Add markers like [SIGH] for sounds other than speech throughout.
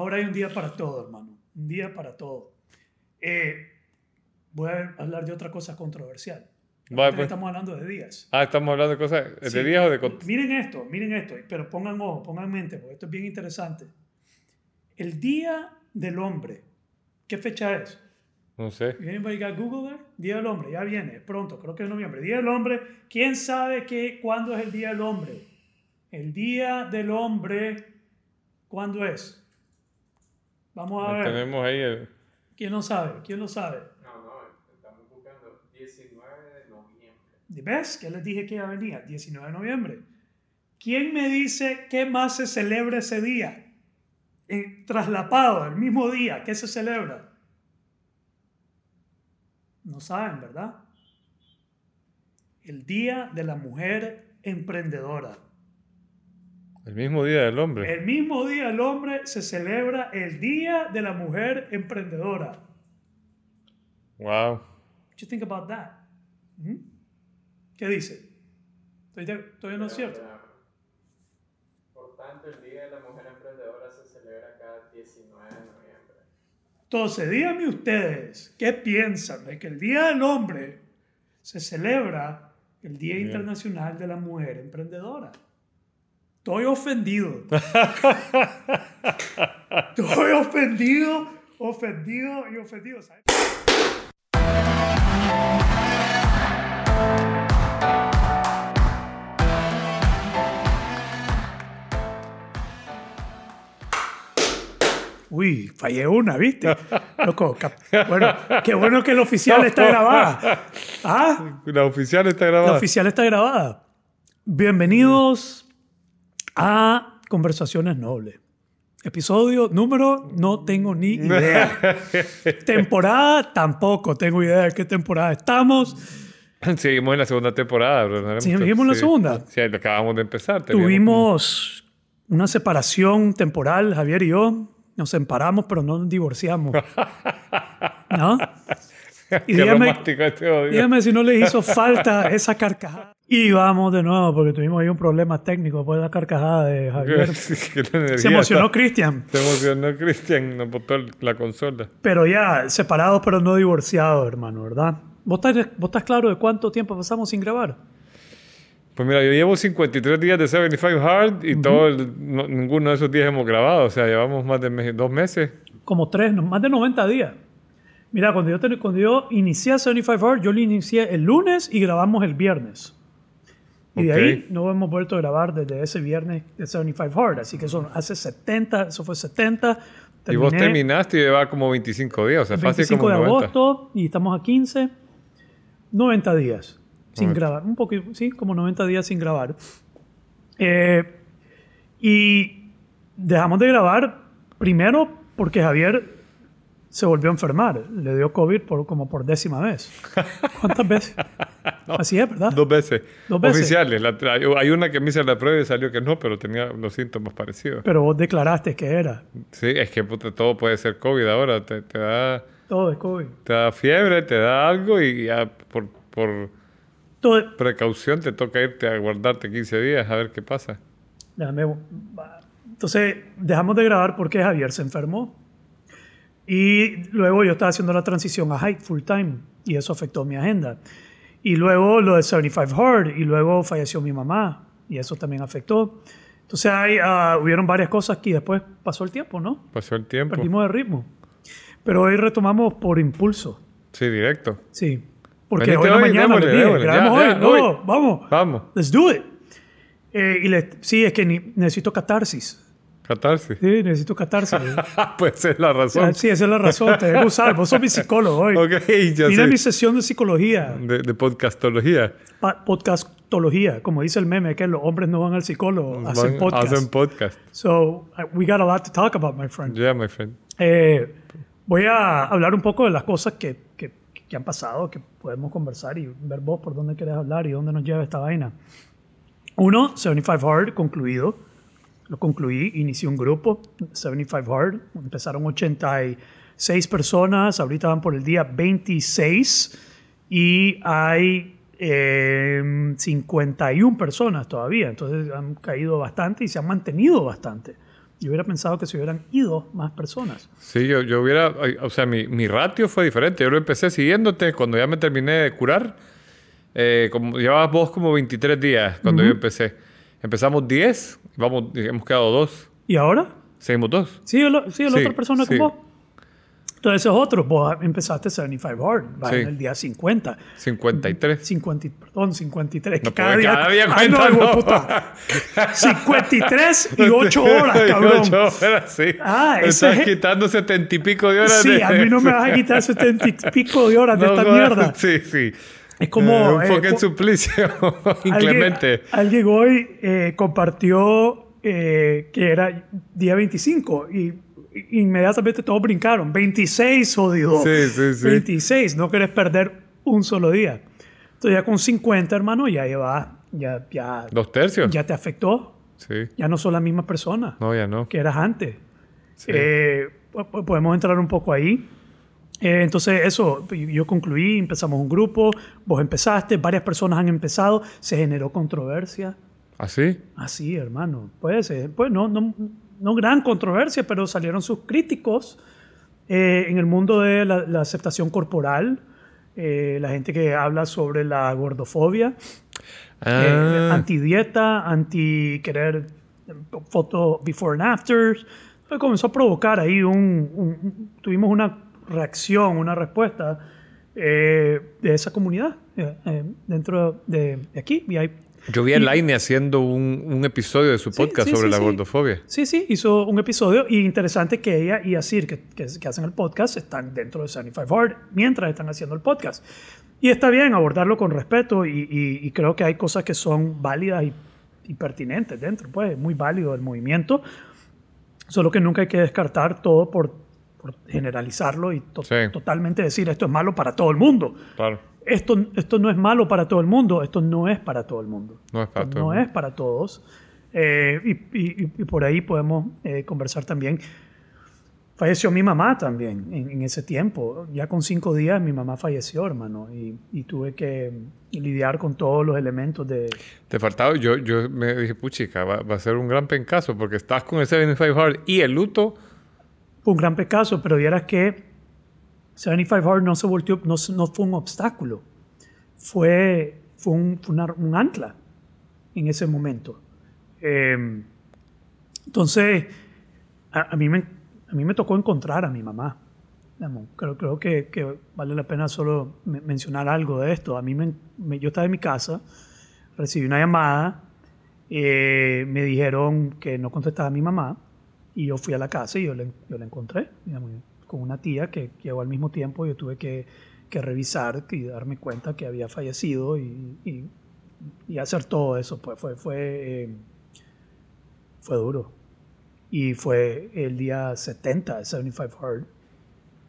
ahora hay un día para todo, hermano. Un día para todo. Eh, voy a hablar de otra cosa controversial. Vale, pues. Estamos hablando de días. Ah, estamos hablando de cosas de Sí. días o de... Miren esto, miren esto, pero pongan ojo, pongan en mente, porque esto es bien interesante. El Día del Hombre, ¿qué fecha es? No sé. Anybody got Google there? Día del Hombre, ya viene, pronto, creo que es noviembre. Día del Hombre, ¿quién sabe qué, cuándo es el Día del Hombre? El Día del Hombre, ¿cuándo es? Vamos a ver. Tenemos ahí el... ¿Quién lo sabe? ¿Quién lo sabe? No, no, estamos buscando 19 de noviembre. ¿Ves? Que les dije que ya venía, 19 de noviembre. ¿Quién me dice qué más se celebra ese día? En, traslapado, el mismo día, ¿qué se celebra? No saben, ¿verdad? El Día de la Mujer Emprendedora. El mismo día del hombre. El mismo día del hombre se celebra el Día de la Mujer Emprendedora. Wow. What you think about that? ¿Mm? ¿Qué dice? Estoy no es cierto. Por tanto, el Día de la Mujer Emprendedora se celebra cada 19 de noviembre. Entonces, díganme ustedes, ¿qué piensan de que el Día del Hombre se celebra el Día Bien. Internacional de la Mujer Emprendedora? Estoy ofendido. [LAUGHS] Estoy ofendido, ofendido y ofendido. ¿sabes? Uy, fallé una, ¿viste? [LAUGHS] Loco, bueno, qué bueno que el oficial está grabada. [LAUGHS] ¿Ah? La oficial está La grabada. oficial está grabada. Bienvenidos a Conversaciones Nobles. Episodio número, no tengo ni idea. [LAUGHS] temporada, tampoco tengo idea de qué temporada estamos. Seguimos en la segunda temporada. No Sí, seguimos en la segunda. Sí, acabamos de empezar. Tuvimos una separación temporal, Javier y yo. Nos separamos, pero no nos divorciamos. [LAUGHS] ¿No? como- Y dígame, este odio. dígame si no les hizo falta esa carcajada. Y vamos de nuevo, porque tuvimos ahí un problema técnico después de la carcajada de Javier. [LAUGHS] Se emocionó Cristian. Se emocionó Cristian, nos botó la consola. Pero ya, separados pero no divorciados, hermano, ¿verdad? ¿Vos estás, vos estás claro de cuánto tiempo pasamos sin grabar? Pues mira, yo llevo 53 días de 75 Hard y todo el- no- ninguno de esos días hemos grabado. O sea, llevamos más de mes- dos meses. Como tres, más de 90 días. Mira, cuando yo, cuando yo inicié 75 Hours, yo lo inicié el lunes y grabamos el viernes. Y de Ok. ahí no hemos vuelto a grabar desde ese viernes de 75 Hard. Así que eso hace 70, eso fue 70. y vos Terminé terminaste y llevaba como 25 días. O sea, el fácil 25 como de 90. agosto y estamos a 15. 90 días sin 90. grabar. Un poquito, sí, como 90 días sin grabar. Eh, y dejamos de grabar primero porque Javier se volvió a enfermar. Le dio COVID por, como por décima vez. ¿Cuántas veces? [LAUGHS] [LAUGHS] Así es, ¿verdad? Dos veces. Dos veces. Oficiales. La- hay una que me hice la prueba y salió que no, pero tenía los síntomas parecidos. Pero vos declaraste que era. Sí, es que puta, todo puede ser COVID ahora. Te, te da, Todo de COVID. te da fiebre, te da algo y ya por, por Todo, precaución te toca irte a guardarte 15 días a ver qué pasa. Déjame- Entonces, dejamos de grabar porque Javier se enfermó. Y luego yo estaba haciendo la transición a Hype full time y eso afectó mi agenda. Y luego lo de 75 Hard y luego falleció mi mamá y eso también afectó. Entonces, hay, ah, hubieron varias cosas que después pasó el tiempo, ¿no? Pasó el tiempo. Perdimos el ritmo. Pero hoy retomamos por impulso. Sí, directo. Sí. Porque Venite hoy hoy, mañana démosle, les dije, démosle, grabemos ya, hoy. ya, no, hoy. vamos. Vamos. Let's do it. Eh, y le- sí, es que ni- necesito catarsis. Catarsis. Sí, necesito catarsis. [LAUGHS] pues esa es la razón. sí, esa es la razón. Te debo usar. Vos sos mi psicólogo hoy. Ok, ya Mira sé. mi sesión de psicología, De, de podcastología. pa- podcastología. Como dice el meme, que los hombres no van al psicólogo, hacen podcast. Hacen podcast. So, we got a lot to talk about, my friend. Yeah, my friend. Eh, voy a hablar un poco de las cosas que, que, que han pasado, que podemos conversar y ver vos por dónde querés hablar y dónde nos lleva esta vaina. Uno, 75 Hard, concluido. Lo concluí, inicié un grupo, 75 Hard. Empezaron 86 personas, ahorita van por el día 26 y hay eh, 51 personas todavía. Entonces han caído bastante y se han mantenido bastante. Yo hubiera pensado que se hubieran ido más personas. Sí, yo, yo hubiera, o sea, mi, mi ratio fue diferente. Yo lo empecé siguiéndote cuando ya me terminé de curar. Eh, como, llevabas vos como 23 días cuando yo empecé. Empezamos 10, vamos, hemos quedado 2. ¿Y ahora? Seguimos 2. Sí, el, sí, la Sí, otra persona sí. como vos. Entonces, es otro. Vos empezaste 75 Hard, vas Sí. en el día 50. 53. 50, y- perdón, 53. No, cada día, cada día Ay, no, no. puta. [LAUGHS] 53 y 8 horas, cabrón. 8 horas, sí. Ah, Me estás es- quitando setenta y pico de horas. Sí, de- a mí no me vas a quitar 70 y pico de horas de [LAUGHS] esta mierda. Sí, sí. Es como, Eh, un eh, suplicio [LAUGHS] inclemente. Alguien, alguien hoy eh, compartió eh, que era día 25 y, inmediatamente todos brincaron. 26, jodido. Sí, sí, sí. 26, no querés perder un solo día. Entonces ya con 50, hermano, ya llevas, ya, ya, Dos tercios. ya te afectó. Sí. Ya no son la misma persona No, ya no. que eras antes. Sí. Eh, po- po- podemos entrar un poco ahí. Eh, entonces, eso, yo concluí, empezamos un grupo, vos empezaste, varias personas han empezado, se generó controversia. ¿Así? Así, hermano. Pues, eh, pues no, no, no gran controversia, pero salieron sus críticos eh, en el mundo de la, la aceptación corporal, eh, la gente que habla sobre la gordofobia, eh, Ah, anti-dieta, anti-querer fotos before and after. Pues comenzó a provocar ahí un, un- Tuvimos una reacción, una respuesta eh, de esa comunidad eh, eh, dentro de, de aquí. Y hay, yo vi a Laine haciendo un, un episodio de su Sí, podcast sí, sobre sí, la sí. gordofobia. Sí, sí, hizo un episodio y interesante que ella y Asir, que, que, que hacen el podcast, están dentro de 75 Hard mientras están haciendo el podcast. Y está bien abordarlo con respeto y, y- y creo que hay cosas que son válidas y, y pertinentes dentro, pues muy válido el movimiento. Solo que nunca hay que descartar todo por, por generalizarlo y to- Sí. totalmente decir esto es malo para todo el mundo. Claro. Esto, esto no es malo para todo el mundo, esto no es para todo el mundo. No es para Esto todo no el mundo. es para todos. Eh, y, y- y por ahí podemos eh, conversar también. Falleció mi mamá también en, en ese tiempo. Ya con cinco días mi mamá falleció, hermano, y, y tuve que lidiar con todos los elementos de... Te faltaba, yo, yo me dije, puchica, va, va a ser un gran pencazo porque estás con el 75 Hard y el luto. Fue un gran pecado, pero vieras que 75 Hard no se volteó, no, no fue un obstáculo. Fue, fue, un, fue una- un ancla en ese momento. Eh, entonces, a, a mí me, a mí me tocó encontrar a mi mamá. Creo, creo que, que vale la pena solo me- mencionar algo de esto. A mí me, me- yo estaba en mi casa, recibí una llamada, eh, me dijeron que no contestaba a mi mamá y yo fui a la casa y yo la, yo la encontré con una tía que llegó al mismo tiempo. Yo tuve que, que revisar y darme cuenta que había fallecido y, y- hacer todo eso. Pues fue, fue, eh, fue duro. Y fue el día 70 de 75 Hard.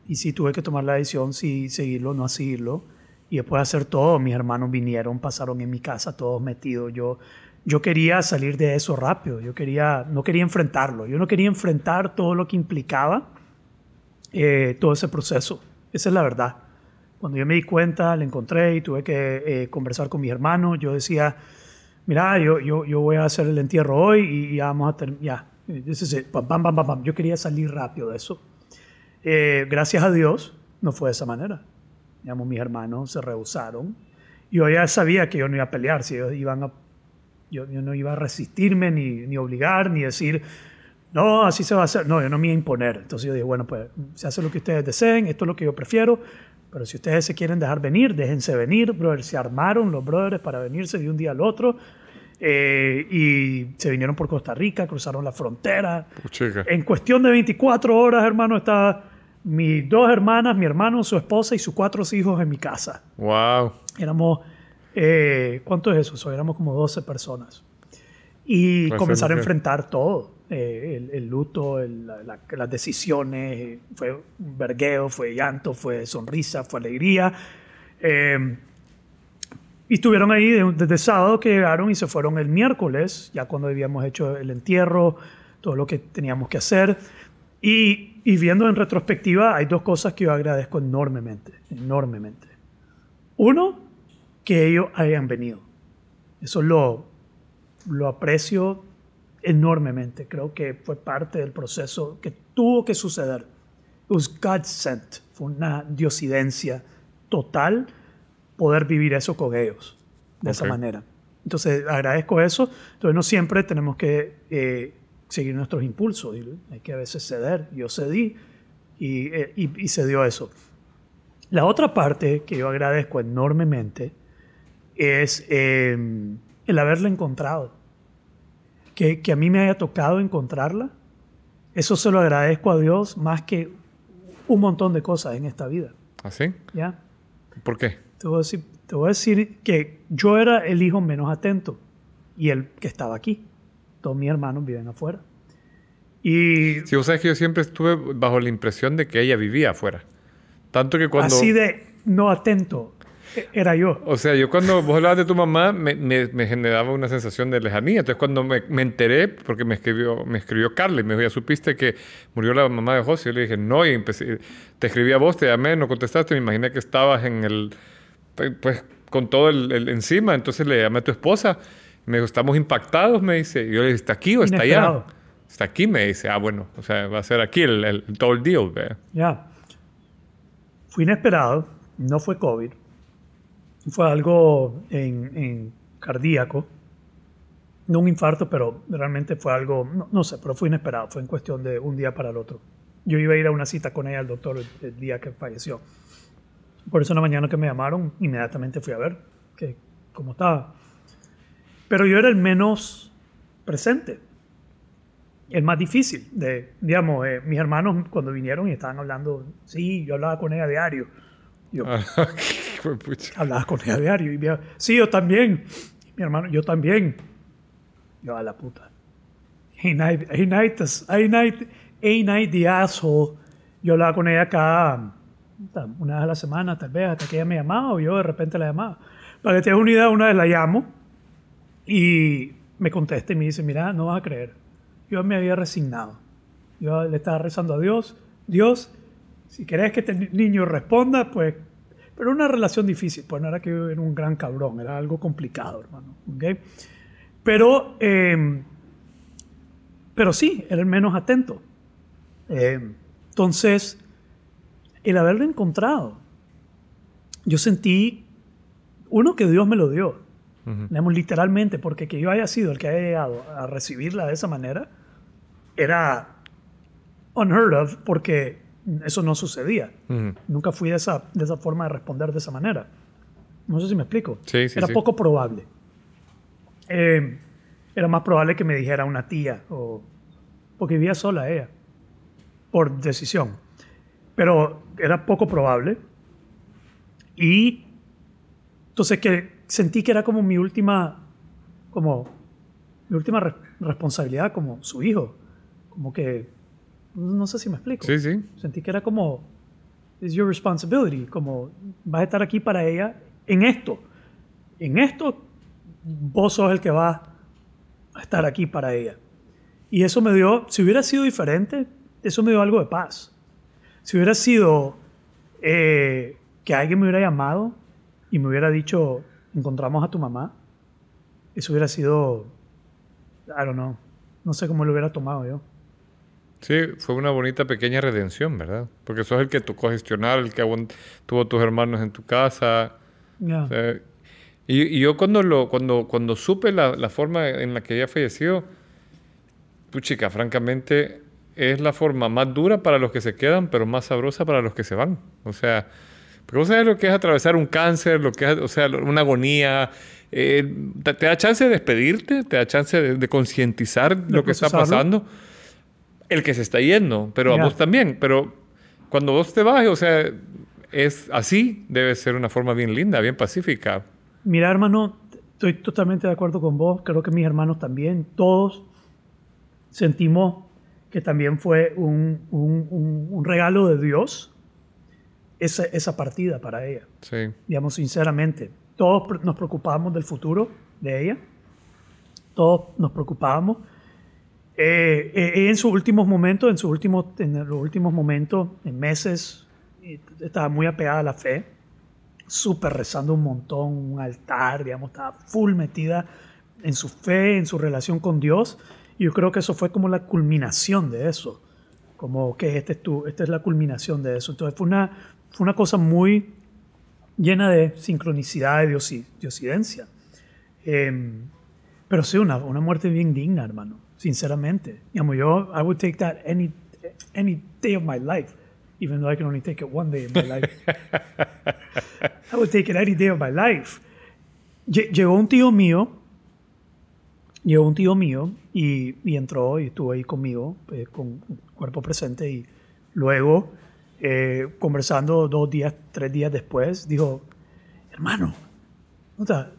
Y sí tuve que tomar la decisión si seguirlo o no seguirlo. Y después de hacer todo, mis hermanos vinieron, pasaron en mi casa todos metidos. Yo, yo quería salir de eso rápido. Yo quería, no quería enfrentarlo. Yo no quería enfrentar todo lo que implicaba eh, todo ese proceso. Esa es la verdad. Cuando yo me di cuenta, la encontré y tuve que eh, conversar con mis hermanos. Yo decía, mira, yo, yo, yo voy a hacer el entierro hoy y ya vamos a terminar. Pam, pam, pam. Yo quería salir rápido de eso. Eh, gracias a Dios, no fue de esa manera. Digamos, mis hermanos se rehusaron. Yo ya sabía que yo no iba a pelear, si ellos iban a, yo, yo no iba a resistirme, ni, ni obligar, ni decir, no, así se va a hacer. No, yo no me iba a imponer. Entonces yo dije, bueno, pues se hace lo que ustedes deseen, esto es lo que yo prefiero. Pero si ustedes se quieren dejar venir, déjense venir, brothers. Se armaron los brothers para venirse de un día al otro. eh, y se vinieron por Costa Rica, cruzaron la frontera. Puchica. En cuestión de 24 horas, hermano, estaban mis dos hermanas, mi hermano, su esposa y sus cuatro hijos en mi casa. Wow. Éramos, eh, ¿cuánto es eso? So, éramos como 12 personas. Y comenzar a enfrentar todo. eh, el, el luto, el- la- la- las decisiones, fue vergueo, fue llanto, fue sonrisa, fue alegría. Eh, y estuvieron ahí de- desde sábado que llegaron y se fueron el miércoles, ya cuando habíamos hecho el entierro, todo lo que teníamos que hacer. Y, y viendo en retrospectiva, hay dos cosas que yo agradezco enormemente, enormemente. Uno, que ellos hayan venido. Eso lo, lo aprecio enormemente. Creo que fue parte del proceso que tuvo que suceder. It was God sent. Fue una diosidencia total poder vivir eso con ellos de esa Ok. manera. Entonces agradezco eso. Entonces no siempre tenemos que eh, seguir nuestros impulsos. Hay que a veces ceder. Yo cedí y, eh, y, y se dio eso. La otra parte que yo agradezco enormemente es eh, el haberla encontrado. Que, que a mí me haya tocado encontrarla. Eso se lo agradezco a Dios más que un montón de cosas en esta vida. ¿Así? ¿ya? ¿Por qué? Te voy, a decir, te voy a decir que yo era el hijo menos atento y el que estaba aquí. Todos mis hermanos viven afuera. Y Si vos sabes que yo siempre estuve bajo la impresión de que ella vivía afuera. Tanto que cuando... así de no atento era yo. O sea, yo cuando vos hablabas de tu mamá me, me- me generaba una sensación de lejanía. Entonces cuando me, me enteré, porque me escribió, me escribió Carla y me dijo, ya supiste que murió la mamá de José. Yo le dije, no, y empecé, te escribí a vos, te llamé, no contestaste, me imaginé que estabas en el, pues con todo el, el encima. Entonces le llamé a tu esposa, me dijo, estamos impactados, me dice. Y yo le dije, ¿está aquí o está allá? Está aquí, me dice. Ah, bueno, o sea, va a ser aquí el, el, todo el deal. Ya. Fue inesperado, no fue COVID. Fue algo en, en cardíaco. No un infarto, pero realmente fue algo, no, sé, pero fue inesperado. Fue en cuestión de un día para el otro. Yo iba a ir a una cita con ella al doctor el, día que falleció. Por eso en la mañana que me llamaron, inmediatamente fui a ver que, cómo estaba. Pero yo era el menos presente el más difícil. De, digamos, eh, mis hermanos cuando vinieron y estaban hablando, sí, yo hablaba con ella diario. Yo [LAUGHS] Ah, hijo de pucha. hablaba con ella diario y me, sí, yo también. Y mi hermano, yo también. Yo a la puta. Ain't I, ain't I, ain't I- the asshole? Yo hablaba con ella cada una vez a la semana, tal vez, hasta que ella me llamaba o yo de repente la llamaba. Para que te una idea, una vez la llamo y me contesta y me dice, mira, no vas a creer. Yo me había resignado. Yo le estaba rezando a Dios. Dios, si querés que este ni- niño responda, pues... Pero una relación difícil, pues no era que yo era un gran cabrón, era algo complicado, hermano. ¿ok? Pero, eh, pero sí, era el menos atento. Eh, entonces, el haberlo encontrado, yo sentí, uno, que Dios me lo dio, Ujú. digamos, literalmente, porque que yo haya sido el que haya llegado a recibirla de esa manera, era unheard of, porque eso no sucedía. Nunca fui de esa, de esa forma de responder de esa manera. No sé si me explico. Sí, sí, Era sí. poco probable. Eh, era más probable que me dijera una tía, o, porque vivía sola ella, por decisión. Pero era poco probable. Y entonces que sentí que era como mi última, como mi última re- responsabilidad como su hijo. Como que, no sé si me explico. Sí, sí. Sentí que era como, it's your responsibility, como vas a estar aquí para ella en esto. En esto, vos sos el que va a estar aquí para ella. Y eso me dio, si hubiera sido diferente, eso me dio algo de paz. Si hubiera sido eh, que alguien me hubiera llamado y me hubiera dicho, encontramos a tu mamá, eso hubiera sido, I don't know, no sé cómo lo hubiera tomado yo. Sí, fue una bonita pequeña redención, ¿verdad? Porque sos el que tocó gestionar, el que tuvo tus hermanos en tu casa. Ya. o sea, y, y yo cuando, lo, cuando, cuando supe la, la forma en la que ella falleció, puchica, francamente, es la forma más dura para los que se quedan, pero más sabrosa para los que se van. O sea, porque vos sabés lo que es atravesar un cáncer, lo que es, o sea, una agonía. eh, te, te da chance de despedirte, te da chance de, de concientizar lo que está pasando. El que se está yendo, pero Ya. a vos también. Pero cuando vos te vas, o sea, es así, debe ser una forma bien linda, bien pacífica. Mira, hermano, estoy totalmente de acuerdo con vos. Creo que mis hermanos también, todos sentimos que también fue un, un- un- un regalo de Dios esa, esa partida para ella. Sí. Digamos, sinceramente, todos nos preocupábamos del futuro de ella. Todos nos preocupábamos. Eh, eh, en sus últimos momentos, en sus últimos, en los últimos momentos, en meses, eh, estaba muy apegada a la fe súper rezando un montón, un altar, digamos, estaba full metida en su fe, en su relación con Dios. Y yo creo que eso fue como la culminación de eso. Como que este es tu, esta es la culminación de eso. Entonces fue una, fue una cosa muy llena de sincronicidad, diosi- diosidencia. Em, pero sí, una, una muerte bien digna, hermano. Sinceramente. Digamos, yo, I would take that any, any day of my life. Even though I can only take it one day of my life. [LAUGHS] I would take it any day of my life. Lle- Llegó un tío mío, llegó un tío mío y, y entró y estuvo ahí conmigo, eh, con cuerpo presente y luego, eh, conversando dos días, tres días después, dijo, hermano, nota,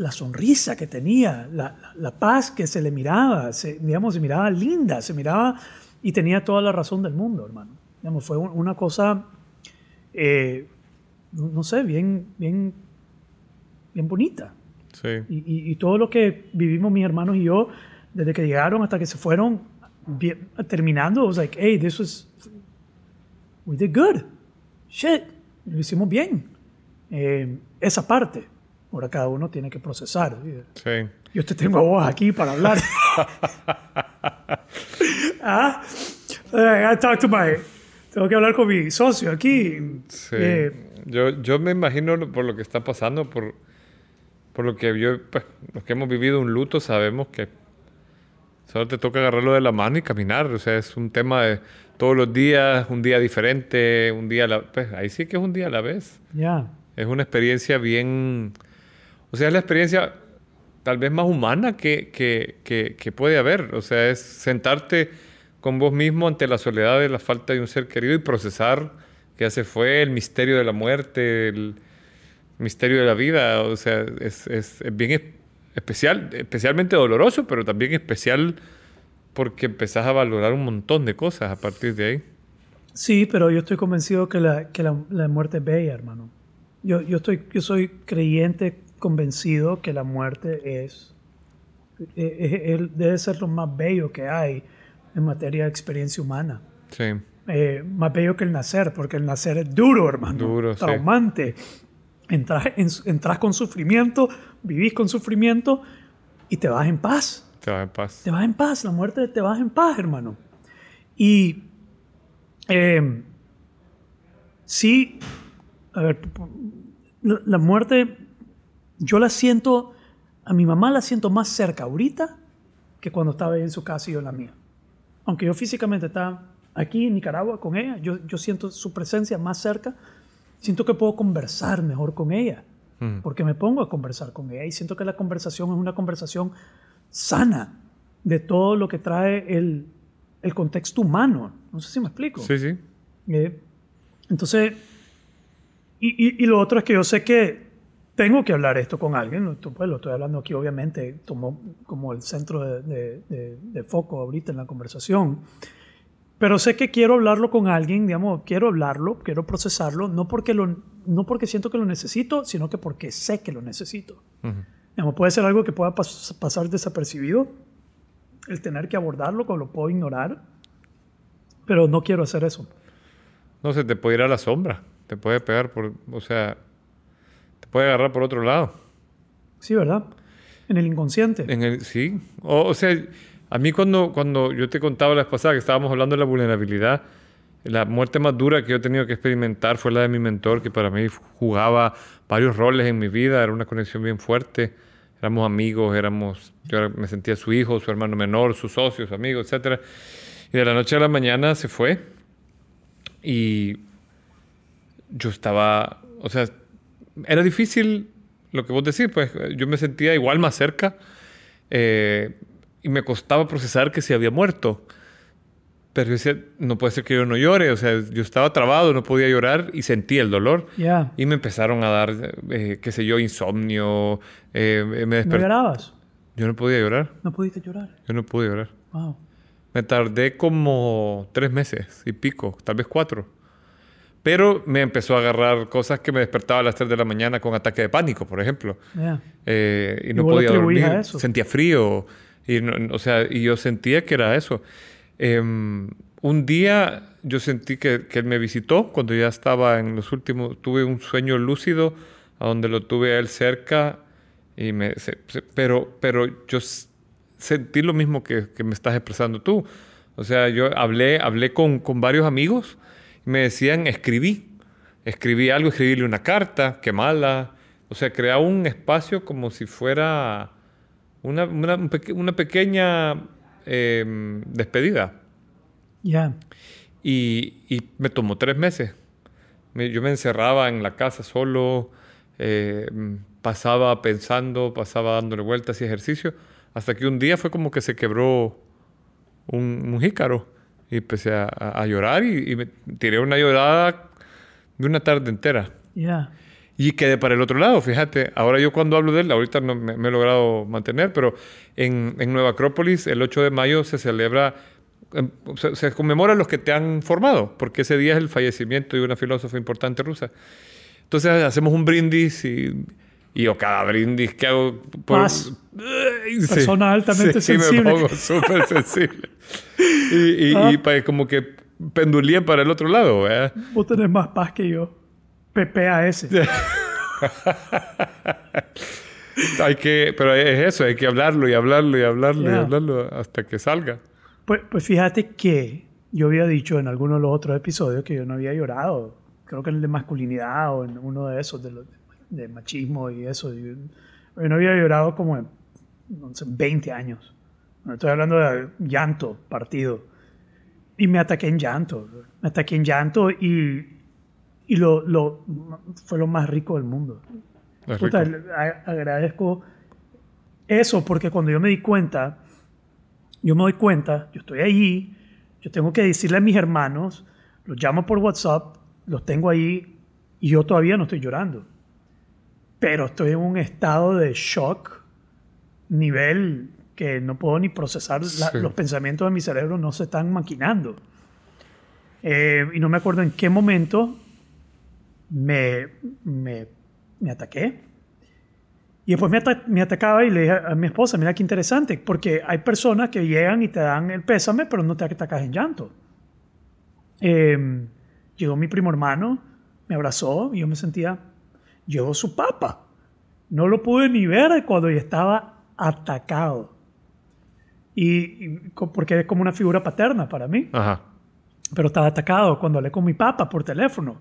la sonrisa que tenía, la, la- la paz que se le miraba, se, digamos, se miraba linda, se miraba y tenía toda la razón del mundo, hermano. Digamos, fue un- una cosa, eh, no sé, bien, bien, bien bonita. Sí. Y, y- y todo lo que vivimos mis hermanos y yo, desde que llegaron hasta que se fueron, bien- terminando, was like, hey, this was, we did good. Shit, lo hicimos bien. Eh, esa parte, ahora cada uno tiene que procesar. Sí. Yo te tengo a vos aquí para hablar. [LAUGHS] ah, I talk to my, tengo que hablar con mi socio aquí. Sí. Eh, yo, yo me imagino por lo que está pasando, por, por lo que yo, pues, los que hemos vivido un luto, sabemos que solo te toca agarrarlo de la mano y caminar. O sea, es un tema de todos los días, un día diferente, un día a la pues ahí sí que es un día a la vez. ya, Es una experiencia bien, o sea, es la experiencia tal vez más humana que, que, que, puede haber. O sea, es sentarte con vos mismo ante la soledad de la falta de un ser querido y procesar que ya se fue, el misterio de la muerte, el misterio de la vida. O sea, es, es, es bien es- especial, especialmente doloroso, pero también especial porque empezás a valorar un montón de cosas a partir de ahí. Sí, pero yo estoy convencido que la, que la, la muerte es bella, hermano. Yo, yo, estoy, yo soy creyente, convencido que la muerte es, eh, eh, eh, debe ser lo más bello que hay en materia de experiencia humana. Sí, Eh, más bello que el nacer, porque el nacer es duro, hermano. Duro, sí. traumante. Entras, en- entras con sufrimiento, vivís con sufrimiento y te vas en paz te vas en paz. te vas en paz, la muerte te vas en paz, hermano. Y eh, sí, a ver, la muerte, yo la siento, a mi mamá la siento más cerca ahorita que cuando estaba en su casa y yo en la mía. Aunque yo físicamente estaba aquí en Nicaragua con ella, yo, yo siento su presencia más cerca, siento que puedo conversar mejor con ella Mm. porque me pongo a conversar con ella y siento que la conversación es una conversación sana de todo lo que trae el, el contexto humano. No sé si me explico. Sí, sí. Eh, entonces, y, y- y lo otro es que yo sé que tengo que hablar esto con alguien. Pues, lo estoy hablando aquí, obviamente, tomó como el centro de, de- de- de foco ahorita en la conversación. Pero sé que quiero hablarlo con alguien, digamos, quiero hablarlo, quiero procesarlo, no porque, lo, no porque siento que lo necesito, sino que porque sé que lo necesito. Ujú. Digamos, puede ser algo que pueda pas- pasar desapercibido, el tener que abordarlo, como lo puedo ignorar, pero no quiero hacer eso. No se te puede ir a la sombra. Te puede pegar por. O sea. Puede agarrar por otro lado. Sí, ¿verdad? En el inconsciente. En el, sí. O, o sea, a mí cuando, cuando yo te contaba la vez pasada que estábamos hablando de la vulnerabilidad, la muerte más dura que yo he tenido que experimentar fue la de mi mentor, que para mí jugaba varios roles en mi vida. Era una conexión bien fuerte. Éramos amigos, éramos. Yo me sentía su hijo, su hermano menor, sus socios, su amigo, etc. Y de la noche a la mañana se fue. Y yo estaba, o sea, era difícil lo que vos decís, pues yo me sentía igual más cerca eh, y me costaba procesar que se había muerto. Pero yo decía, no puede ser que yo no llore, o sea, yo estaba trabado, no podía llorar y sentía el dolor. Ya. Y me empezaron a dar, eh, qué sé yo, insomnio, eh, me ¿No desperté. llorabas? Yo no podía llorar, No pudiste llorar. yo no pude llorar. Wow. Me tardé como tres meses y pico, tal vez cuatro. Pero me empezó a agarrar cosas que me despertaba a las 3 de la mañana con ataque de pánico, por ejemplo. Ya. Eh, y no lo podía dormir. a eso. Sentía frío. Y, no- o sea, y yo sentía que era eso. Em, un día yo sentí que, que él me visitó cuando ya estaba en los últimos. Tuve un sueño lúcido a donde lo tuve a él cerca. Y me, se- se- pero, pero yo sentí lo mismo que, que me estás expresando tú. O sea, yo hablé, hablé con, con varios amigos y me decían, escribí. Escribí algo, escribíle una carta, quemala. O sea, crear un espacio como si fuera una, una, un peque- una pequeña eh, despedida. Ya. Y, y me tomó tres meses. Me- yo me encerraba en la casa solo, eh, pasaba pensando, pasaba dándole vueltas y ejercicio, hasta que un día fue como que se quebró un, un jícaro. Y empecé a, a- a llorar y, y me tiré una llorada de una tarde entera. Ya. Y quedé para el otro lado, fíjate. Ahora yo cuando hablo de él, ahorita no me, me he logrado mantener, pero en, en Nueva Acrópolis el 8 de mayo se celebra, em, se, se conmemora los que te han formado, porque ese día es el fallecimiento de una filósofa importante rusa. Entonces hacemos un brindis y, y yo cada brindis que hago... Ay, sí. Persona altamente Sí, sensible. me pongo súper sensible. Y, y, Ah. y pa- como que pendulé para el otro lado, ¿verdad? Vos tenés más paz que yo. PPAS. [LAUGHS] Hay que, pero es eso, hay que hablarlo y hablarlo y hablarlo y Ya. hablarlo hasta que salga. Pues, pues fíjate que yo había dicho en alguno de los otros episodios que yo no había llorado. Creo que en el de masculinidad o en uno de esos, de, los- de machismo y eso. Yo, yo no había llorado como en no sé, 20 años. No estoy hablando de llanto, partido. Y me ataqué en llanto. Me ataqué en llanto y, y lo, lo, fue lo más rico del mundo. Puta, a- agradezco eso porque cuando yo me di cuenta, yo me doy cuenta, yo estoy ahí, yo tengo que decirle a mis hermanos, los llamo por WhatsApp, los tengo ahí y yo todavía no estoy llorando. Pero estoy en un estado de shock, nivel que no puedo ni procesar, la- Sí. los pensamientos de mi cerebro no se están maquinando. Eh, y no me acuerdo en qué momento me, me, me ataqué. Y después me, ata- me atacaba y le dije a mi esposa, mira qué interesante, porque hay personas que llegan y te dan el pésame, pero no te atacas en llanto. Eh, llegó mi primo hermano, me abrazó y yo me sentía, llegó su papa. No lo pude ni ver cuando yo estaba atacado. Y, y porque es como una figura paterna para mí Ajá. pero estaba atacado cuando hablé con mi papá por teléfono.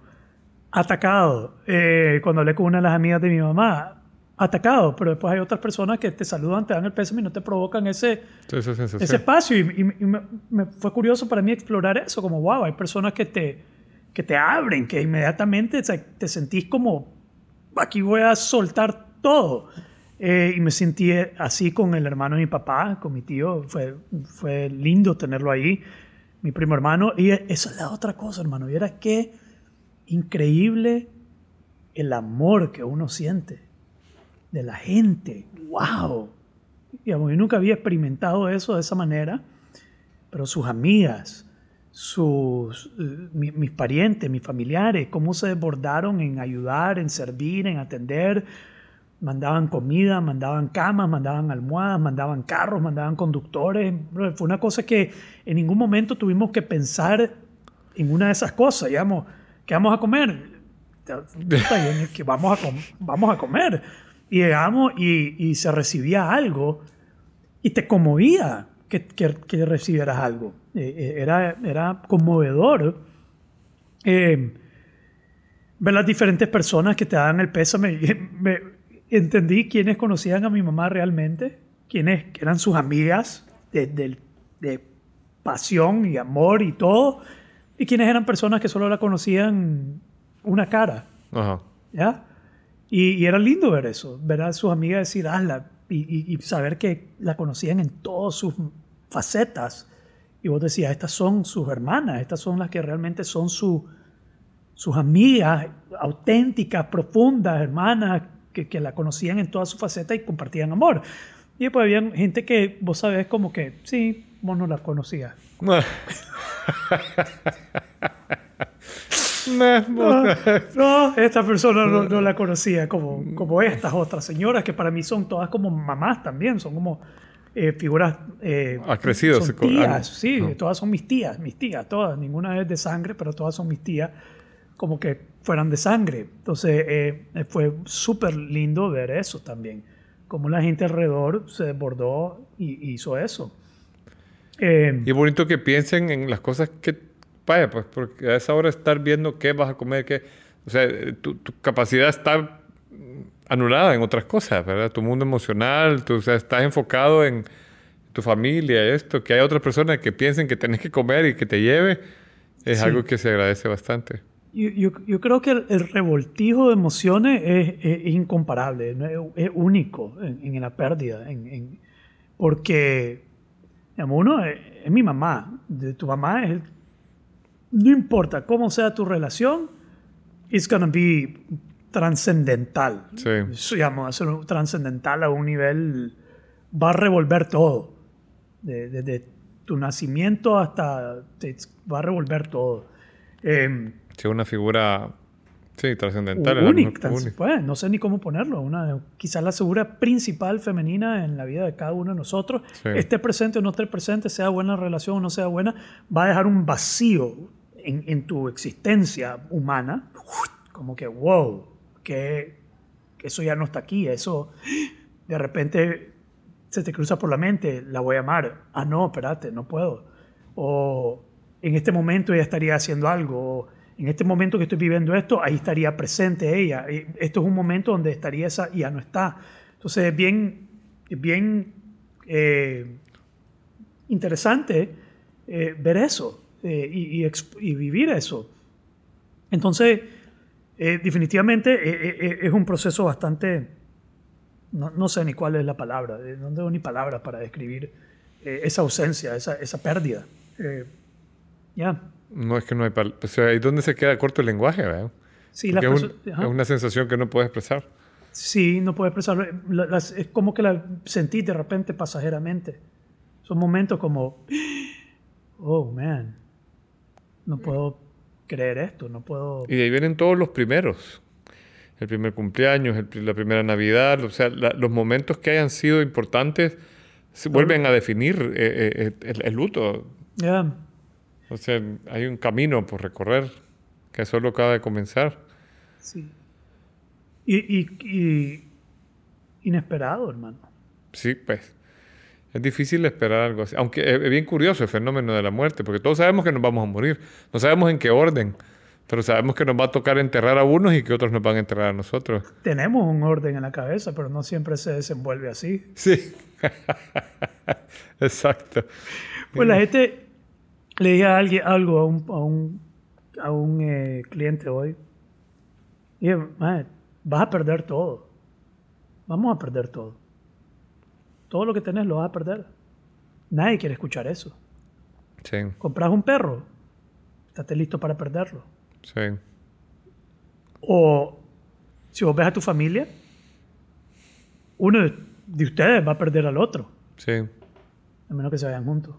Atacado. Eh, cuando hablé con una de las amigas de mi mamá. Atacado. Pero después hay otras personas que te saludan, te dan el pésame y no te provocan ese, Sí, esa sensación. ese espacio. Y, y- y me, me fue curioso para mí explorar eso. Como, wow, hay personas que te, que te abren, que inmediatamente te, te sentís como, aquí voy a soltar todo. Eh, y me sentí así con el hermano de mi papá, con mi tío. Fue, fue lindo tenerlo ahí, mi primo hermano. Y esa es la otra cosa, hermano. Vieras qué increíble el amor que uno siente de la gente. ¡Wow! Digamos, yo nunca había experimentado eso de esa manera, pero sus amigas, sus, eh, mi- mis parientes, mis familiares, cómo se desbordaron en ayudar, en servir, en atender. Mandaban comida, mandaban camas, mandaban almohadas, mandaban carros, mandaban conductores. Fue una cosa que en ningún momento tuvimos que pensar en una de esas cosas. Digamos, ¿qué vamos a comer? Que vamos a, com- vamos a comer. Y llegamos y, y se recibía algo y te conmovía que, que- que recibieras algo. Eh, eh, era, era conmovedor eh, ver las diferentes personas que te dan el pésame. Y [LAUGHS] me- entendí quiénes conocían a mi mamá realmente, quiénes eran sus amigas de, de- de pasión y amor y todo, y quiénes eran personas que solo la conocían una cara. Ajá. ¿ya? Y, y era lindo ver eso, ver a sus amigas decir, hazla, y, y- saber que la conocían en todas sus facetas. Y vos decías, estas son sus hermanas, estas son las que realmente son su- sus amigas auténticas, profundas, hermanas, que, que la conocían en todas sus facetas y compartían amor. Y después había gente que vos sabés como que, sí, vos no la conocías. [LAUGHS] Vos- No, esta persona no, no la conocía como, como estas otras señoras que para mí son todas como mamás también, son como eh, figuras... eh, Ha crecido son tías, sí, no. todas son mis tías, mis tías, todas, ninguna es de sangre, pero todas son mis tías como que fueran de sangre. Entonces eh, fue súper lindo ver eso también, cómo la gente alrededor se desbordó y hizo eso. Eh, Y es bonito que piensen en las cosas que, vaya, pues, porque a esa hora estar viendo qué vas a comer, qué, o sea, tu, tu capacidad está anulada en otras cosas, ¿verdad? Tu mundo emocional, tú, o sea, estás enfocado en tu familia, esto, que hay otras personas que piensen que tenés que comer y que te lleve, es Sí. algo que se agradece bastante. Yo, yo- yo creo que el, el revoltijo de emociones es, es- es incomparable, es único en, en la pérdida. en- en- porque, digamos, uno es, es mi mamá, de tu mamá es el- no importa cómo sea tu relación, it's gonna be trascendental. Sí. Eso, un- trascendental a un nivel, va a revolver todo. De- Desde tu nacimiento hasta, te- va a revolver todo. Em, Sí, una figura, sí, trascendental. única. pues, no sé ni cómo ponerlo. Una, quizás la figura principal femenina en la vida de cada uno de nosotros, Sí. esté presente o no esté presente, sea buena relación o no sea buena, va a dejar un vacío en, en tu existencia humana. Como que, wow, que, que eso ya no está aquí. Eso de repente se te cruza por la mente, la voy a amar. Ah, no, espérate, no puedo. O en este momento ella estaría haciendo algo. O en este momento que estoy viviendo esto, ahí estaría presente ella. Esto es un momento donde estaría esa y ya no está. Entonces es bien, bien eh, interesante eh, ver eso eh, y, y y vivir eso. Entonces, eh, definitivamente eh, eh, es un proceso bastante, no, no sé ni cuál es la palabra, eh, no tengo ni palabras para describir eh, esa ausencia, esa, esa pérdida. Eh, Ya, No es que no hay... pal- O sea, ahí donde se queda corto el lenguaje, ¿verdad? sí, Porque es, un- es una sensación que no puedes expresar. sí, no puedo expresarlo. La- las- es como que la sentí de repente pasajeramente. Son momentos como, [GASPS] oh, man, no puedo creer esto, no puedo... Y de ahí vienen todos los primeros. El primer cumpleaños, el la primera Navidad, o sea, la- los momentos que hayan sido importantes se vuelven a definir eh, eh, el, el luto. Ya, O sea, hay un camino por recorrer que solo acaba de comenzar. sí. Y, y, y inesperado, hermano. Sí, pues. Es difícil esperar algo así. Aunque es es bien curioso el fenómeno de la muerte, porque todos sabemos que nos vamos a morir. No sabemos en qué orden, pero sabemos que nos va a tocar enterrar a unos y que otros nos van a enterrar a nosotros. Tenemos un orden en la cabeza, pero no siempre se desenvuelve así. Sí. [LAUGHS] Exacto. Pues la gente le dije a alguien algo a un, a un, a un eh, cliente hoy. Y dije, "Mae, vas a perder todo. Vamos a perder todo. Todo lo que tenés lo vas a perder. Nadie quiere escuchar eso. Sí, Compras un perro, estate listo para perderlo. sí. O si vos ves a tu familia, uno de- de ustedes va a perder al otro. Sí. a menos que se vayan juntos.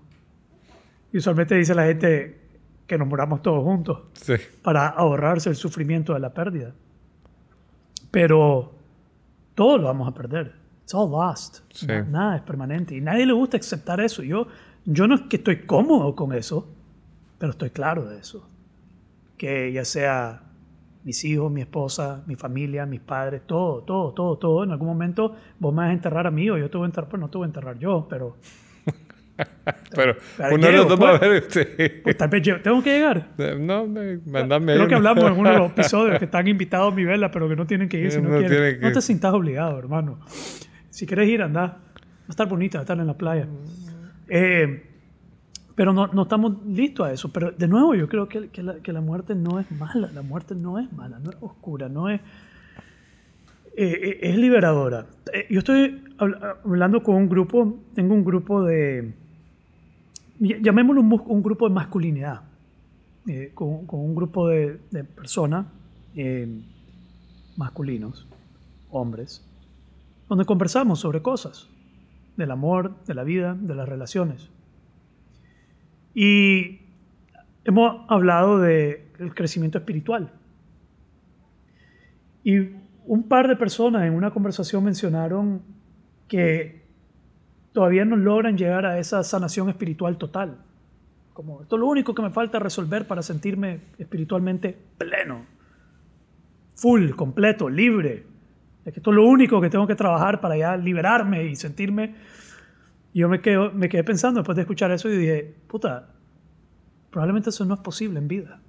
Y usualmente dice la gente que nos muramos todos juntos Sí. para ahorrarse el sufrimiento de la pérdida. Pero todo lo vamos a perder. It's all lost. Sí. Nada es permanente. Y nadie le gusta aceptar eso. Yo, yo no es que estoy cómodo con eso, pero estoy claro de eso. Que ya sea mis hijos, mi esposa, mi familia, mis padres, todo, todo, todo, todo. En algún momento vos me vas a enterrar a mí o yo te voy a enterrar, pues no te voy a enterrar yo, pero [LAUGHS] Pero uno de los dos va a pues. ver. sí. pues, tal vez yo tengo que llegar. No, me- mandame Creo que hablamos en uno de los episodios que están invitados a mi vela, pero que no tienen que ir si no, No quieren. que No te sientas obligado, hermano. Si quieres ir, anda. Va a estar bonita, va a estar en la playa. Eh, pero no, no estamos listos a eso. Pero de nuevo, yo creo que, que la, que la muerte no es mala. La muerte no es mala, no es oscura, no es. eh, eh, es liberadora. Eh, yo estoy habl- hablando con un grupo, tengo un grupo de. ll- Llamémoslo un, grupo de masculinidad eh, con, con un grupo de, de personas masculinos, hombres, donde conversamos sobre cosas, del amor, de la vida, de las relaciones. Y hemos hablado del crecimiento espiritual. Y un par de personas en una conversación mencionaron que todavía no logran llegar a esa sanación espiritual total. Como esto es lo único que me falta resolver para sentirme espiritualmente pleno, full, completo, libre. De que esto es lo único que tengo que trabajar para ya liberarme y sentirme. Y yo me, quedo, me quedé pensando después de escuchar eso y dije, puta, probablemente eso no es posible en vida.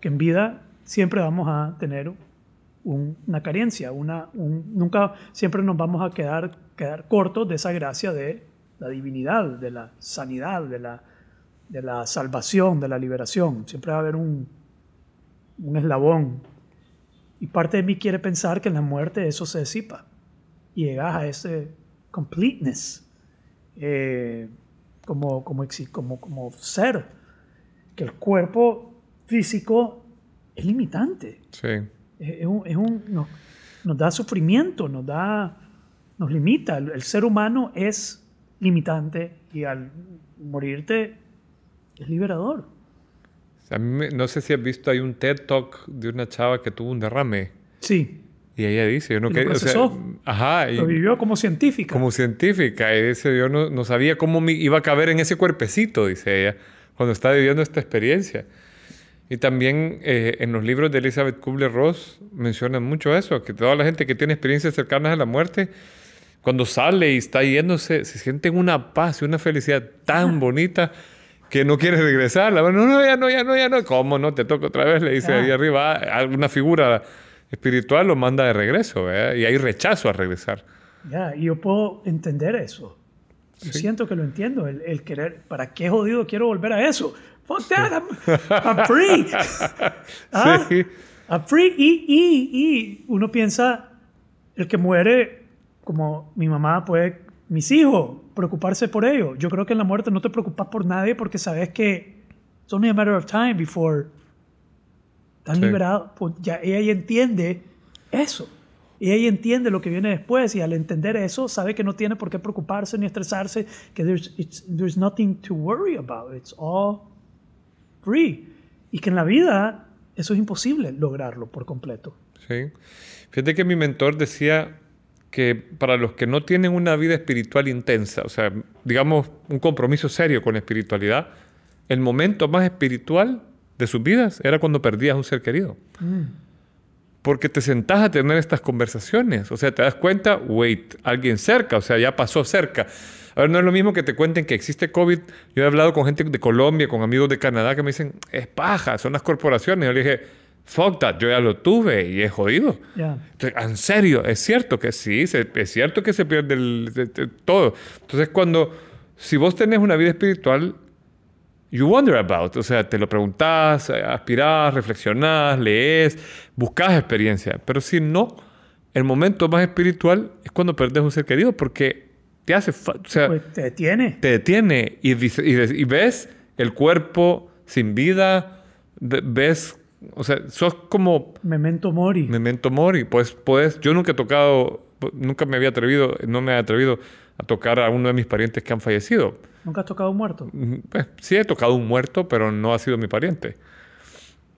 Que en vida siempre vamos a tener un- una carencia, una, un- nunca, siempre nos vamos a quedar, quedar cortos de esa gracia de la divinidad, de la sanidad, de la, de la salvación, de la liberación. Siempre va a haber un, un eslabón. Y parte de mí quiere pensar que en la muerte eso se disipa. Y llegas a ese completeness eh, como, como, como, como ser. Que el cuerpo físico es limitante. Sí. Es, es un, es un- nos, nos da sufrimiento, nos da, nos limita. El, el ser humano es limitante y al morirte es liberador. A mí me- no sé si has visto, hay un TED Talk de una chava que tuvo un derrame. Sí, Y ella dice, yo no quería- o sea, ajá, y lo vivió como científica. como científica. Y dice, yo no, no sabía cómo me iba a caber en ese cuerpecito, dice ella, cuando estaba viviendo esta experiencia. Y también eh, en los libros de Elizabeth Kubler-Ross mencionan mucho eso, que toda la gente que tiene experiencias cercanas a la muerte, cuando sale y está yéndose, se sienten una paz y una felicidad tan bonita que no quiere regresar. La no, no, ya no, ya no, ya no. ¿Cómo no? Te toca otra vez, le dice Ah. ahí arriba. Ah, Alguna figura espiritual lo manda de regreso, ¿verdad? Y hay rechazo a regresar. Ya, y yo puedo entender eso. Yo siento que lo entiendo, el, el querer, ¿para qué jodido quiero volver a eso? Fuck that, I'm, I'm free. Ah, Sí. I'm free. Y, y, y uno piensa, el que muere, como mi mamá puede, mis hijos, preocuparse por ellos. Yo creo que en la muerte no te preocupas por nadie porque sabes que it's only a matter of time before están Sí. liberados. Pues ya ella entiende eso. Y ella entiende lo que viene después y al entender eso sabe que no tiene por qué preocuparse ni estresarse, que there's, there's nothing to worry about. It's all free. Y que en la vida eso es imposible lograrlo por completo. Sí. Fíjate que mi mentor decía que para los que no tienen una vida espiritual intensa, o sea, digamos, un compromiso serio con la espiritualidad, el momento más espiritual de sus vidas era cuando perdías un ser querido. Porque te sentás a tener estas conversaciones, o sea, te das cuenta, wait, alguien cerca, o sea, ya pasó cerca. A ver, no es lo mismo que te cuenten que existe COVID. Yo he hablado con gente de Colombia, con amigos de Canadá que me dicen, es paja, son las corporaciones. Yo le dije, fuck that, yo ya lo tuve y es jodido. Ya. Entonces, en serio, es cierto que sí, se- es cierto que se pierde el- de- de- todo. Entonces, cuando, si vos tenés una vida espiritual, you wonder about, o sea, te lo preguntás, eh, aspirás, reflexionás, lees, buscas experiencia. Pero si no, el momento más espiritual es cuando perdés un ser querido, porque te hace, o sea, Pues te detiene. te detiene y, dice- y y ves el cuerpo sin vida, ve- ves, o sea, sos como Memento mori. Memento Mori. Pues, pues, yo nunca he tocado, nunca me había atrevido, no me he atrevido a tocar a uno de mis parientes que han fallecido. ¿Nunca has tocado un muerto? Mm, pues, sí he tocado un muerto, pero no ha sido mi pariente.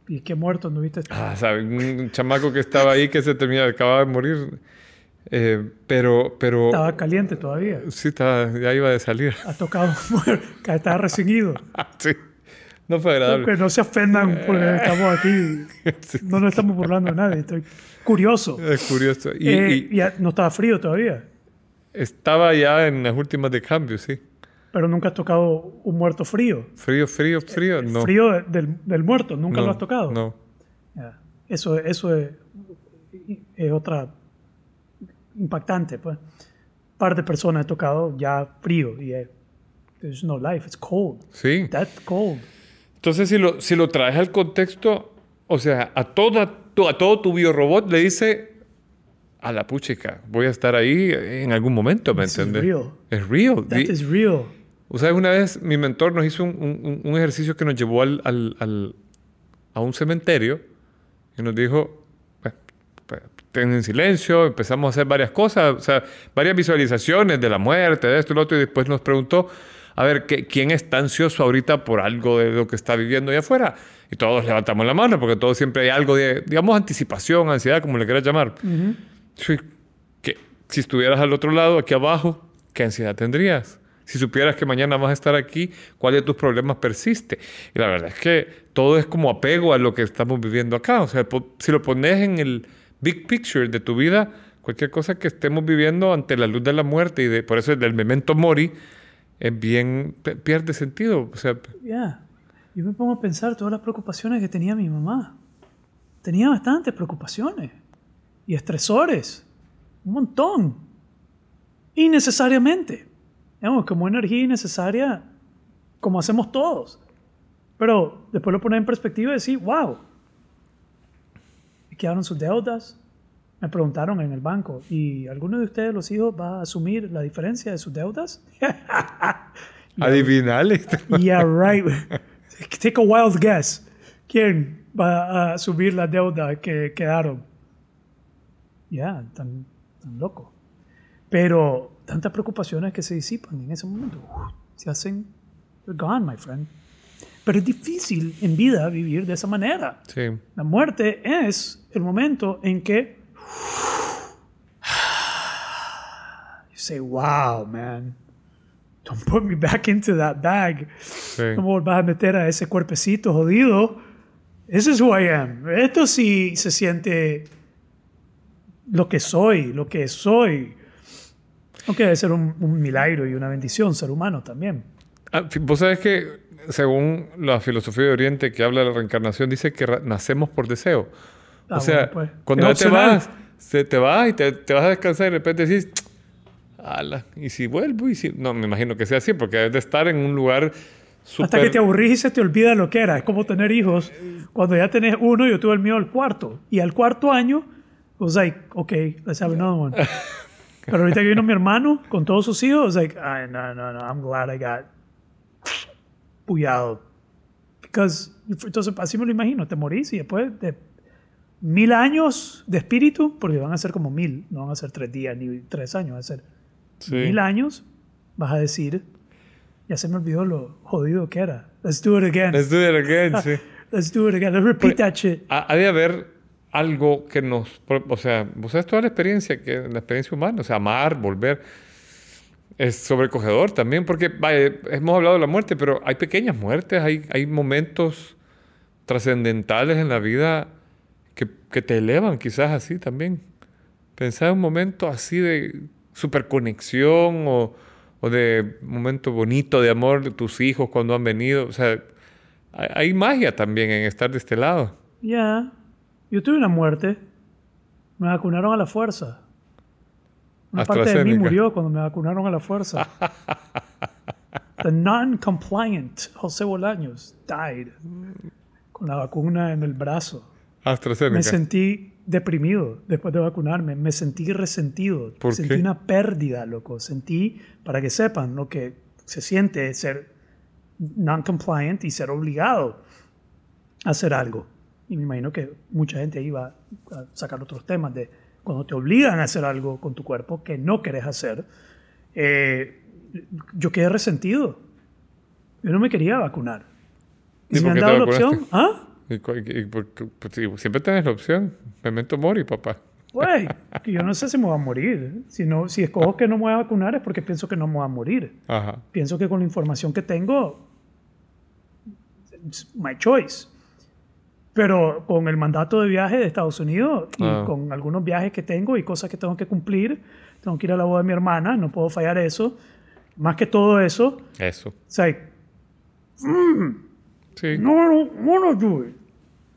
¿Y qué muerto no viste? Ah, ¿sabes? Un chamaco que estaba ahí que se terminaba, acababa de morir. Eh, pero, pero, Estaba caliente todavía. sí, estaba, ya iba de salir. Has tocado un muerto que [LAUGHS] estaba recién ido. [LAUGHS] sí, no fue agradable. Que no se ofendan porque estamos aquí. [LAUGHS] No nos estamos burlando de nadie. Estoy curioso. es curioso. Y, Eh, y ya no estaba frío todavía. estaba ya en las últimas de cambio, sí. Pero nunca has tocado un muerto frío. Frío, frío, frío, no. Frío de- del, del muerto. Nunca No, lo has tocado. No. Eso, eso es, es otra impactante. Pues. Un par de personas he tocado ya frío y es, there's no life, it's cold. Sí. That's cold. Entonces, si lo, si lo traes al contexto, o sea, a, toda, a todo tu biorobot le dice a la puchica, voy a estar ahí en algún momento, ¿me entiendes? real. Es real. That is real. O sea, una vez mi mentor nos hizo un, un- un ejercicio que nos llevó al, al- al- a un cementerio y nos dijo, "Pues, pues, ten en silencio, empezamos a hacer varias cosas, o sea, varias visualizaciones de la muerte, de esto y lo otro, y después nos preguntó, a ver, ¿qué- ¿quién está ansioso ahorita por algo de lo que está viviendo allá afuera? Y todos levantamos la mano, porque todos siempre hay algo de, digamos, anticipación, ansiedad, como le quieras llamar. Sí, que si estuvieras al otro lado, aquí abajo, ¿qué ansiedad tendrías? Si supieras que mañana vas a estar aquí, ¿cuál de tus problemas persiste? Y la verdad es que todo es como apego a lo que estamos viviendo acá. O sea, si lo pones en el big picture de tu vida, cualquier cosa que estemos viviendo ante la luz de la muerte y de, por eso el del memento mori es bien, pierde sentido. O sea, Ya. Yo me pongo a pensar todas las preocupaciones que tenía mi mamá. Tenía bastantes preocupaciones y estresores. Un montón. Innecesariamente. Digamos, como energía innecesaria, como hacemos todos. Pero después lo pones en perspectiva y decís, wow. Me quedaron sus deudas. Me preguntaron en el banco, ¿y alguno de ustedes, los hijos, va a asumir la diferencia de sus deudas? [LAUGHS] adivinales. Yeah, right. [LAUGHS] Take a wild guess. ¿Quién va a subir la deuda que quedaron? Ya, tan, tan loco. Pero tantas preocupaciones que se disipan en ese momento. uf, se hacen, they're gone, my friend. Pero es difícil en vida vivir de esa manera. Sí. La muerte es el momento en que [SIGHS] you say, wow, man, don't put me back into that bag. Sí. No me volvás a meter a ese cuerpecito jodido. This is who I am. Esto sí se siente lo que soy, lo que soy. Aunque debe ser un, un milagro y una bendición ser humano también. Ah, Vos sabés que, según la filosofía de Oriente que habla de la reencarnación, dice que nacemos por deseo. Ah, o sea, bueno, pues, cuando ya te vas, se te vas y te, te vas a descansar y de repente decís, ala, y si vuelvo, y si. No, me imagino que sea así, porque debes de estar en un lugar súper. Hasta que te aburrís y se te olvida lo que era. Es como tener hijos. Cuando ya tenés uno, yo tuve el mío al cuarto. Y al cuarto año, I was like, okay, let's have another one. [LAUGHS] Pero ahorita que vino mi hermano con todos sus hijos, I was like, Ay, no, no, no, I'm glad I got puyado. Because, entonces, así me lo imagino, te morís y después de mil años de espíritu, porque van a ser como mil, no van a ser tres días ni tres años, van a ser Sí. mil años, vas a decir, ya se me olvidó lo jodido que era. Let's do it again. Let's do it again, [LAUGHS] sí. Let's do it again. Let's repeat that shit. Ha, ha de haber algo que nos... O sea, vos sabes toda la experiencia, que, la experiencia humana, o sea, amar, volver, es sobrecogedor también, porque vaya, hemos hablado de la muerte, pero hay pequeñas muertes, hay, hay momentos trascendentales en la vida que, que te elevan quizás así también. Pensar en un momento así de superconexión o, o de momento bonito de amor de tus hijos cuando han venido. O sea, hay, hay magia también en estar de este lado. Ya. Yo tuve una muerte. Me vacunaron a la fuerza. Una parte de mí murió cuando me vacunaron a la fuerza. [LAUGHS] The non-compliant José Bolaños died con la vacuna en el brazo. AstraZeneca. Me sentí deprimido después de vacunarme. Me sentí resentido. ¿Por sentí qué? una pérdida, loco. Sentí, para que sepan, lo que se siente ser non-compliant y ser obligado a hacer algo. Y me imagino que mucha gente iba a sacar otros temas de cuando te obligan a hacer algo con tu cuerpo que no querés hacer. Eh, yo quedé resentido. Yo no me quería vacunar. Y ¿Y si me han dado la opción, ¿ah? Y y- y pues, sí, siempre tienes la opción. Memento mori, papá. Güey, [LAUGHS] yo no sé si me voy a morir. Si, no, si escojo que no me voy a vacunar es porque pienso que no me voy a morir. Ajá. Pienso que con la información que tengo, it's my choice. Pero con el mandato de viaje de Estados Unidos y Ah. con algunos viajes que tengo y cosas que tengo que cumplir, tengo que ir a la boda de mi hermana, no puedo fallar eso. Más que todo eso, Eso. it's like, Sí. no, no, no, no, it.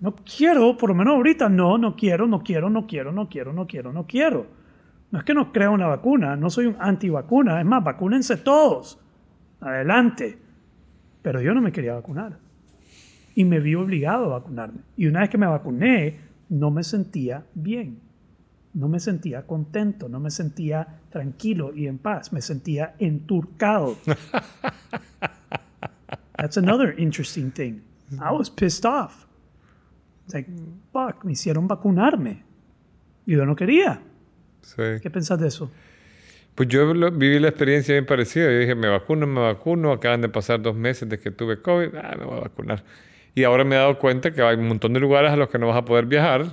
No quiero, por lo menos ahorita, no, no quiero, no quiero, no quiero, no quiero, no quiero, no quiero. No es que no creo en la vacuna, no soy un antivacuna, es más, vacúnense todos. Adelante. Pero yo no me quería vacunar. Y me vi obligado a vacunarme. Y una vez que me vacuné, no me sentía bien. No me sentía contento, no me sentía tranquilo y en paz, me sentía enturcado. [LAUGHS] That's another interesting thing. I was pissed off. It's like, fuck, me hicieron vacunarme. Yo no quería. Sí. ¿Qué pensás de eso? Pues yo lo- viví la experiencia bien parecida. Yo dije, me vacuno, me vacuno. Acaban de pasar dos meses de que tuve COVID. Ah, me voy a vacunar. Y ahora me he dado cuenta que hay un montón de lugares a los que no vas a poder viajar.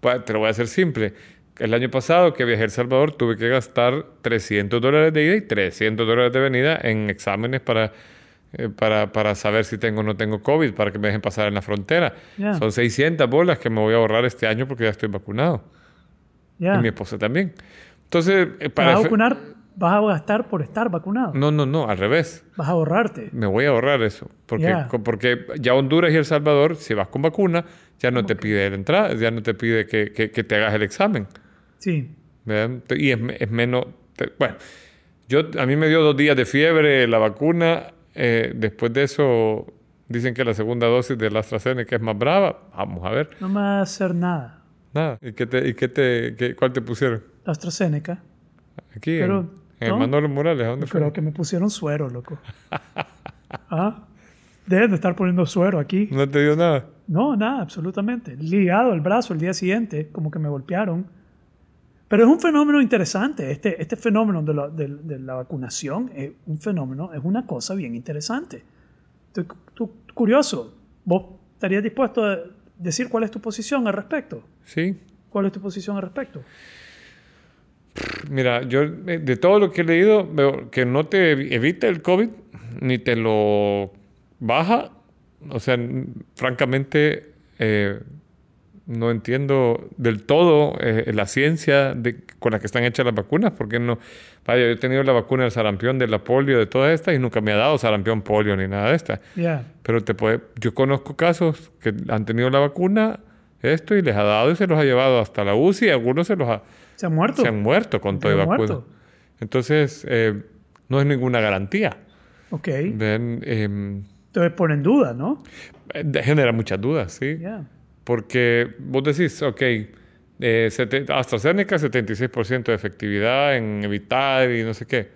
Pues, te lo voy a hacer simple. El año pasado que viajé a El Salvador tuve que gastar 300 dólares de ida y 300 dólares de venida en exámenes para, eh, para, para saber si tengo o no tengo COVID, para que me dejen pasar en la frontera. Ya. Son 600 bolas que me voy a ahorrar este año porque ya estoy vacunado. Ya. Y mi esposa también. Entonces, eh, ¿Vas para... a efe- vacunar? ¿Vas a gastar por estar vacunado? No, no, no, al revés. ¿Vas a ahorrarte? Me voy a ahorrar eso. Porque, co- porque ya Honduras y El Salvador, si vas con vacuna, ya no te pide la entrada, ya no te pide que, que- que te hagas el examen. Sí. ¿verdad? Y es, es menos... te- bueno, yo, a mí me dio dos días de fiebre la vacuna. Eh, después de eso, dicen que la segunda dosis de la AstraZeneca es más brava. Vamos a ver. No me va a hacer nada. Nada. ¿Y, qué te, y qué te, qué- cuál te pusieron? La AstraZeneca. Aquí, Pero, en, en ¿no? el Manolo Morales. ¿A dónde fue? Creo que me pusieron suero, loco. [LAUGHS] ¿Ah? Deben de estar poniendo suero aquí. ¿No te dio nada? No, nada, absolutamente. Ligado el brazo el día siguiente, como que me golpearon. Pero es un fenómeno interesante. Este, este fenómeno de la, de- de la vacunación es un fenómeno, es una cosa bien interesante. Estoy tú- curioso. ¿Vos estarías dispuesto a decir cuál es tu posición al respecto? Sí. ¿Cuál es tu posición al respecto? Mira, yo eh, de todo lo que he leído veo que no te evi- evita el COVID ni te lo baja. O sea, francamente, eh, no entiendo del todo eh, la ciencia de, con la que están hechas las vacunas, porque no. Vaya, yo he tenido la vacuna del sarampión, de la polio, de todas estas, y nunca me ha dado sarampión, polio ni nada de estas. Ya. Pero te puede, yo conozco casos que han tenido la vacuna, esto, y les ha dado y se los ha llevado hasta la UCI, y algunos se los ha, ¿Se han muerto? se han muerto con y han vacuna. muerto. Entonces, eh, no es ninguna garantía. Ok. Ven, eh, Entonces pone en duda, ¿no? eh, genera muchas dudas, ¿sí? Porque vos decís, ok, eh, AstraZeneca 76% de efectividad en evitar y no sé qué.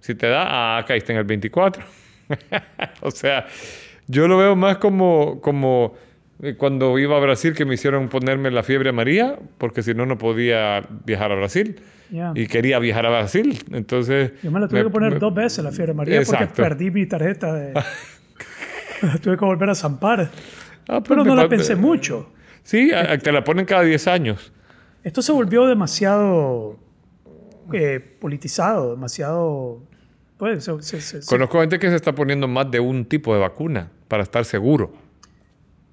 Si te da, ah, caíste en el 24. [LAUGHS] o sea, yo lo veo más como, como eh, cuando iba a Brasil que me hicieron ponerme la fiebre amarilla, porque si no, no podía viajar a Brasil. Ya. Y quería viajar a Brasil. Entonces... Yo me la tuve que poner me- dos veces la fiebre amarilla porque perdí mi tarjeta de... [LAUGHS] tuve que volver a zampar. Ah, pues Pero no la pensé mucho. Sí, te la ponen cada 10 años. Esto se volvió demasiado eh, politizado, demasiado... Pues, se- se- se- se- Conozco gente que se está poniendo más de un tipo de vacuna para estar seguro.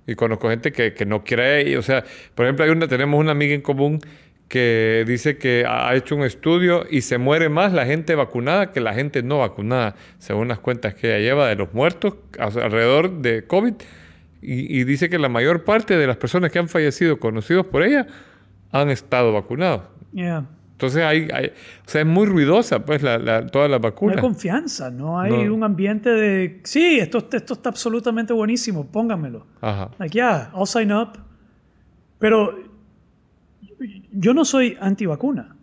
Y conozco gente que, que no quiere, o sea, por ejemplo, hay una, tenemos una amiga en común que dice que ha hecho un estudio y se muere más la gente vacunada que la gente no vacunada, según las cuentas que ella lleva de los muertos alrededor de COVID. Y, y dice que la mayor parte de las personas que han fallecido conocidos por ella han estado vacunados. Yeah. Entonces hay, hay- o sea, es muy ruidosa pues la, la- todas las No hay confianza, no hay No. un ambiente de... Sí, esto, esto está absolutamente buenísimo, pónganmelo. Ajá. Like, yeah, I'll sign up. Pero yo no soy antivacuna.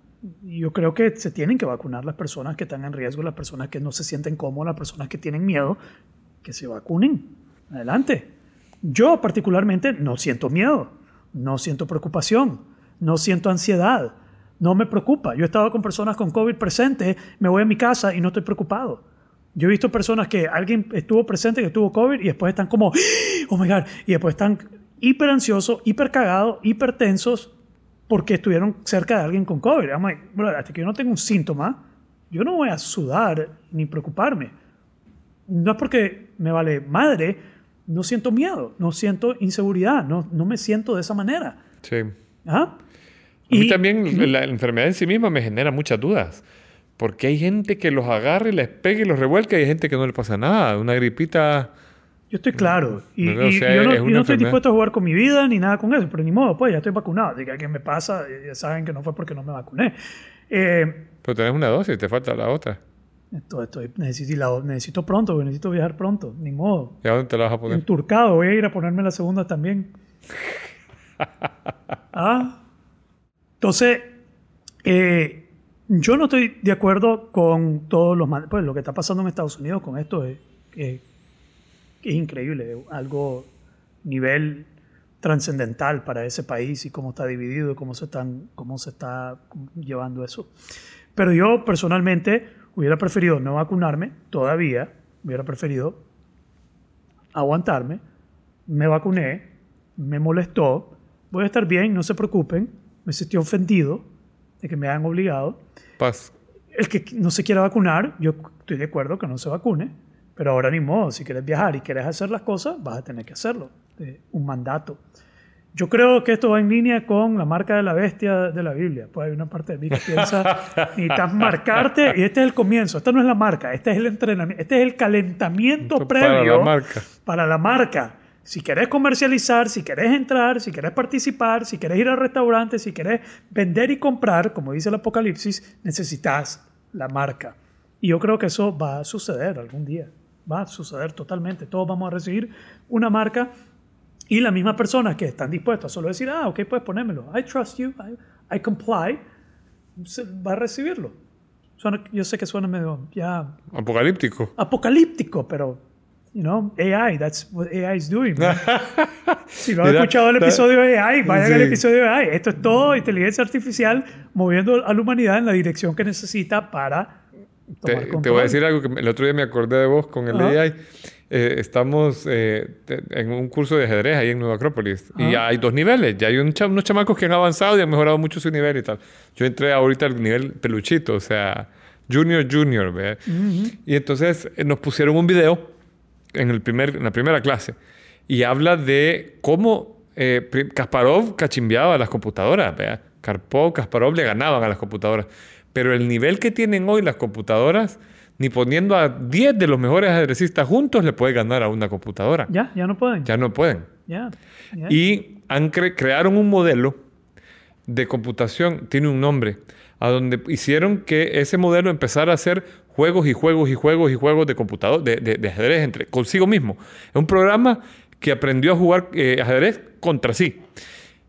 Yo creo que se tienen que vacunar las personas que están en riesgo, las personas que no se sienten cómodas, las personas que tienen miedo, que se vacunen. Adelante. Yo particularmente no siento miedo, no siento preocupación, no siento ansiedad, no me preocupa. Yo he estado con personas con COVID presente, me voy a mi casa y no estoy preocupado. Yo he visto personas que alguien estuvo presente que tuvo COVID y después están como, [GASPS] oh my God, y después están hiper ansiosos, hiper cagados, hiper tensos porque estuvieron cerca de alguien con COVID. I'm like, "Brother, hasta que yo no tengo un síntoma, yo no voy a sudar ni preocuparme. No es porque me vale madre, no siento miedo, no siento inseguridad, no, no me siento de esa manera. Sí. ¿Ah? A mí también la enfermedad en sí misma me genera muchas dudas. Porque hay gente que los agarra y les pega y los revuelca y hay gente que no le pasa nada. Una gripita... Yo estoy claro. Y, ¿verdad? O y- sea, y yo no, es y una no estoy dispuesto a jugar con mi vida ni nada con eso, pero ni modo, pues ya estoy vacunado. Diga que me pasa, ya saben que no fue porque no me vacuné. Eh, Pero tenés una dosis, te falta la otra. Esto- estoy- necesito, la- necesito pronto, necesito viajar pronto, ni modo. ¿Y a dónde te la vas a poner? Enturcado, voy a ir a ponerme la segunda también. [LAUGHS] ¿Ah? Entonces, eh, yo no estoy de acuerdo con todos los... Pues lo que está pasando en Estados Unidos con esto es, es- es increíble, algo nivel trascendental para ese país y cómo está dividido y cómo se, están, cómo se está llevando eso. Pero yo personalmente hubiera preferido no vacunarme todavía, hubiera preferido aguantarme, me vacuné, me molestó, voy a estar bien, no se preocupen, me sentí ofendido de que me hayan obligado. Paz. El que no se quiera vacunar, yo estoy de acuerdo que no se vacune, pero ahora ni modo, si quieres viajar y quieres hacer las cosas, vas a tener que hacerlo, eh, un mandato. Yo creo que esto va en línea con la marca de la bestia de la Biblia. Pues hay una parte de mí que piensa, [LAUGHS] necesitas marcarte, y este es el comienzo, esta no es la marca, este es el entrenamiento, este es el calentamiento Esto previo para la marca. para la marca. Si querés comercializar, si querés entrar, si querés participar, si querés ir al restaurante, si querés vender y comprar, como dice el Apocalipsis, necesitas la marca. Y yo creo que eso va a suceder algún día. Va a suceder totalmente. Todos vamos a recibir una marca y las mismas personas que están dispuestas a solo decir, ah, ok, puedes ponérmelo. I trust you, I, I comply, se- va a recibirlo. Suena- yo sé que suena medio ya Apocalíptico. apocalíptico, pero, you know, AI, that's what AI is doing. [LAUGHS] si no han escuchado el episodio de AI, vayan al Sí. episodio de AI. Esto es todo inteligencia artificial moviendo a la humanidad en la dirección que necesita para tomar Te, te voy a decir algo que el otro día me acordé de vos con el Ajá. AI. Eh, estamos eh, en un curso de ajedrez ahí en Nueva Acrópolis. Y Ajá. hay dos niveles. Ya hay un cha- unos chamacos que han avanzado y han mejorado mucho su nivel y tal. Yo entré ahorita al nivel peluchito, o sea, junior, junior. ¿ve? Y entonces eh, nos pusieron un video en, el primer, en la primera clase y habla de cómo eh, Kasparov cachimbeaba a las computadoras. ¿vea? Karpov, Kasparov le ganaban a las computadoras. Pero el nivel que tienen hoy las computadoras, ni poniendo a 10 de los mejores ajedrecistas juntos, le puede ganar a una computadora. Ya, ya no pueden. Ya no pueden. Ya. ya. Y han cre- crearon un modelo de computación, tiene un nombre, a donde hicieron que ese modelo empezara a hacer juegos y juegos y juegos y juegos de computador, de, de- de ajedrez entre, consigo mismo. Es un programa que aprendió a jugar eh, ajedrez contra sí.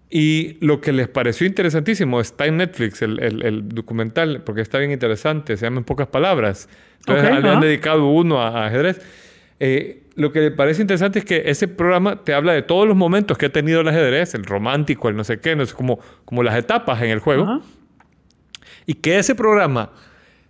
Y lo que les pareció interesantísimo está en Netflix, el, el- el documental, porque está bien interesante, se llama En pocas palabras. Entonces Ok, le han dedicado uno a, a ajedrez. Eh, lo que le parece interesante es que ese programa te habla de todos los momentos que ha tenido el ajedrez, el romántico, el no sé qué, no sé, como, como las etapas en el juego. Y que ese programa,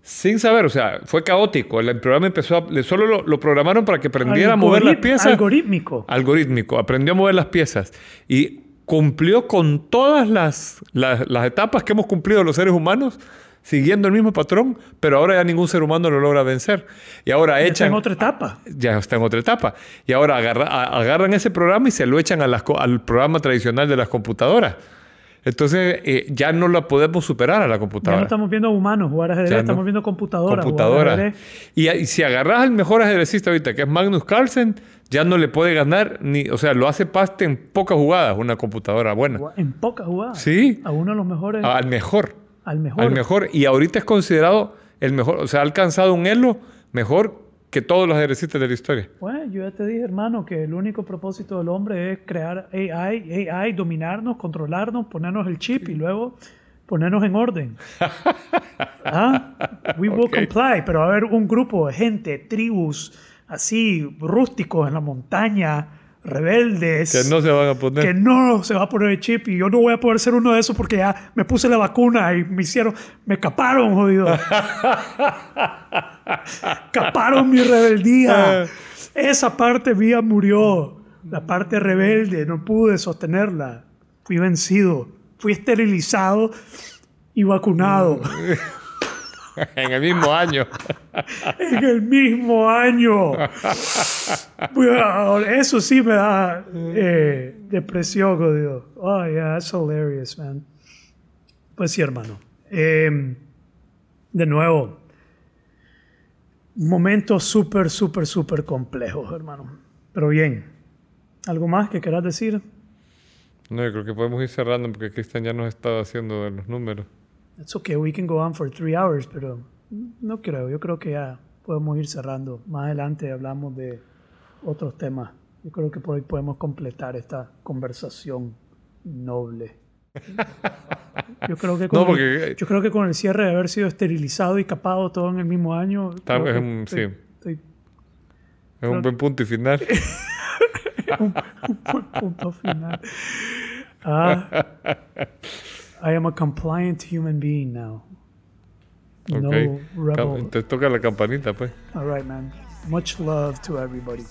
sin saber, o sea, fue caótico. El programa empezó a, solo lo, lo programaron para que aprendiera a mover las Algorit- piezas Algorítmico. algorítmico, aprendió a mover las piezas y cumplió con todas las, las, las etapas que hemos cumplido los seres humanos, siguiendo el mismo patrón, pero ahora ya ningún ser humano lo logra vencer. Y ahora Está echan... en otra etapa. Ya está en otra etapa. Y ahora agarra- agarran ese programa y se lo echan a las co- al programa tradicional de las computadoras. Entonces eh, ya no la podemos superar a la Ya computadora. no estamos viendo humanos jugar ajedrez, Ya no. estamos viendo computadoras. jugar computadora. ajedrez. Y, y si agarras al mejor ajedrecista ahorita, que es Magnus Carlsen, ya no le puede ganar ni, o sea, lo hace paste en pocas jugadas una computadora buena. En pocas jugadas. Sí. A uno de los mejores. Al mejor. al mejor. Al mejor. Y ahorita es considerado el mejor, o sea, ha alcanzado un elo mejor que todos los ajedrecistas de la historia. Bueno, yo ya te dije, hermano, que el único propósito del hombre es crear AI, AI, dominarnos, controlarnos, ponernos el chip y luego ponernos en orden. [LAUGHS] ¿Ah? We will comply, pero va a haber un grupo de gente, tribus, así, rústicos en la montaña, rebeldes. Que no se van a poner. que no se va a poner el chip y yo no voy a poder ser uno de esos porque ya me puse la vacuna y me hicieron, me caparon, jodido. [LAUGHS] caparon mi rebeldía. Esa parte mía murió. La parte rebelde, no pude sostenerla. Fui vencido. Fui esterilizado y vacunado [LAUGHS] en el mismo año. En el mismo año. Eso sí me da eh, depresión, jodido. Oh, yeah, that's hilarious, man. Pues sí, hermano. Eh, de nuevo, momentos súper, súper, súper complejos, hermano. Pero bien, ¿algo más que quieras decir? No, yo creo que podemos ir cerrando porque Cristian ya nos está haciendo de los números. It's okay, we can go on for three hours, pero no creo. Yo creo que ya podemos ir cerrando. Más adelante hablamos de otros temas. Yo creo que por hoy podemos completar esta conversación noble. Yo creo que con, No, el, porque- yo creo que con el cierre de haber sido esterilizado y capado todo en el mismo año, Está- es un- estoy- sí. estoy Es un buen punto y final. [LAUGHS] un buen punto final. Ah, I am a compliant human being now. No Ok. rebel. Te toca la campanita, pues. All right, man. Much love to everybody.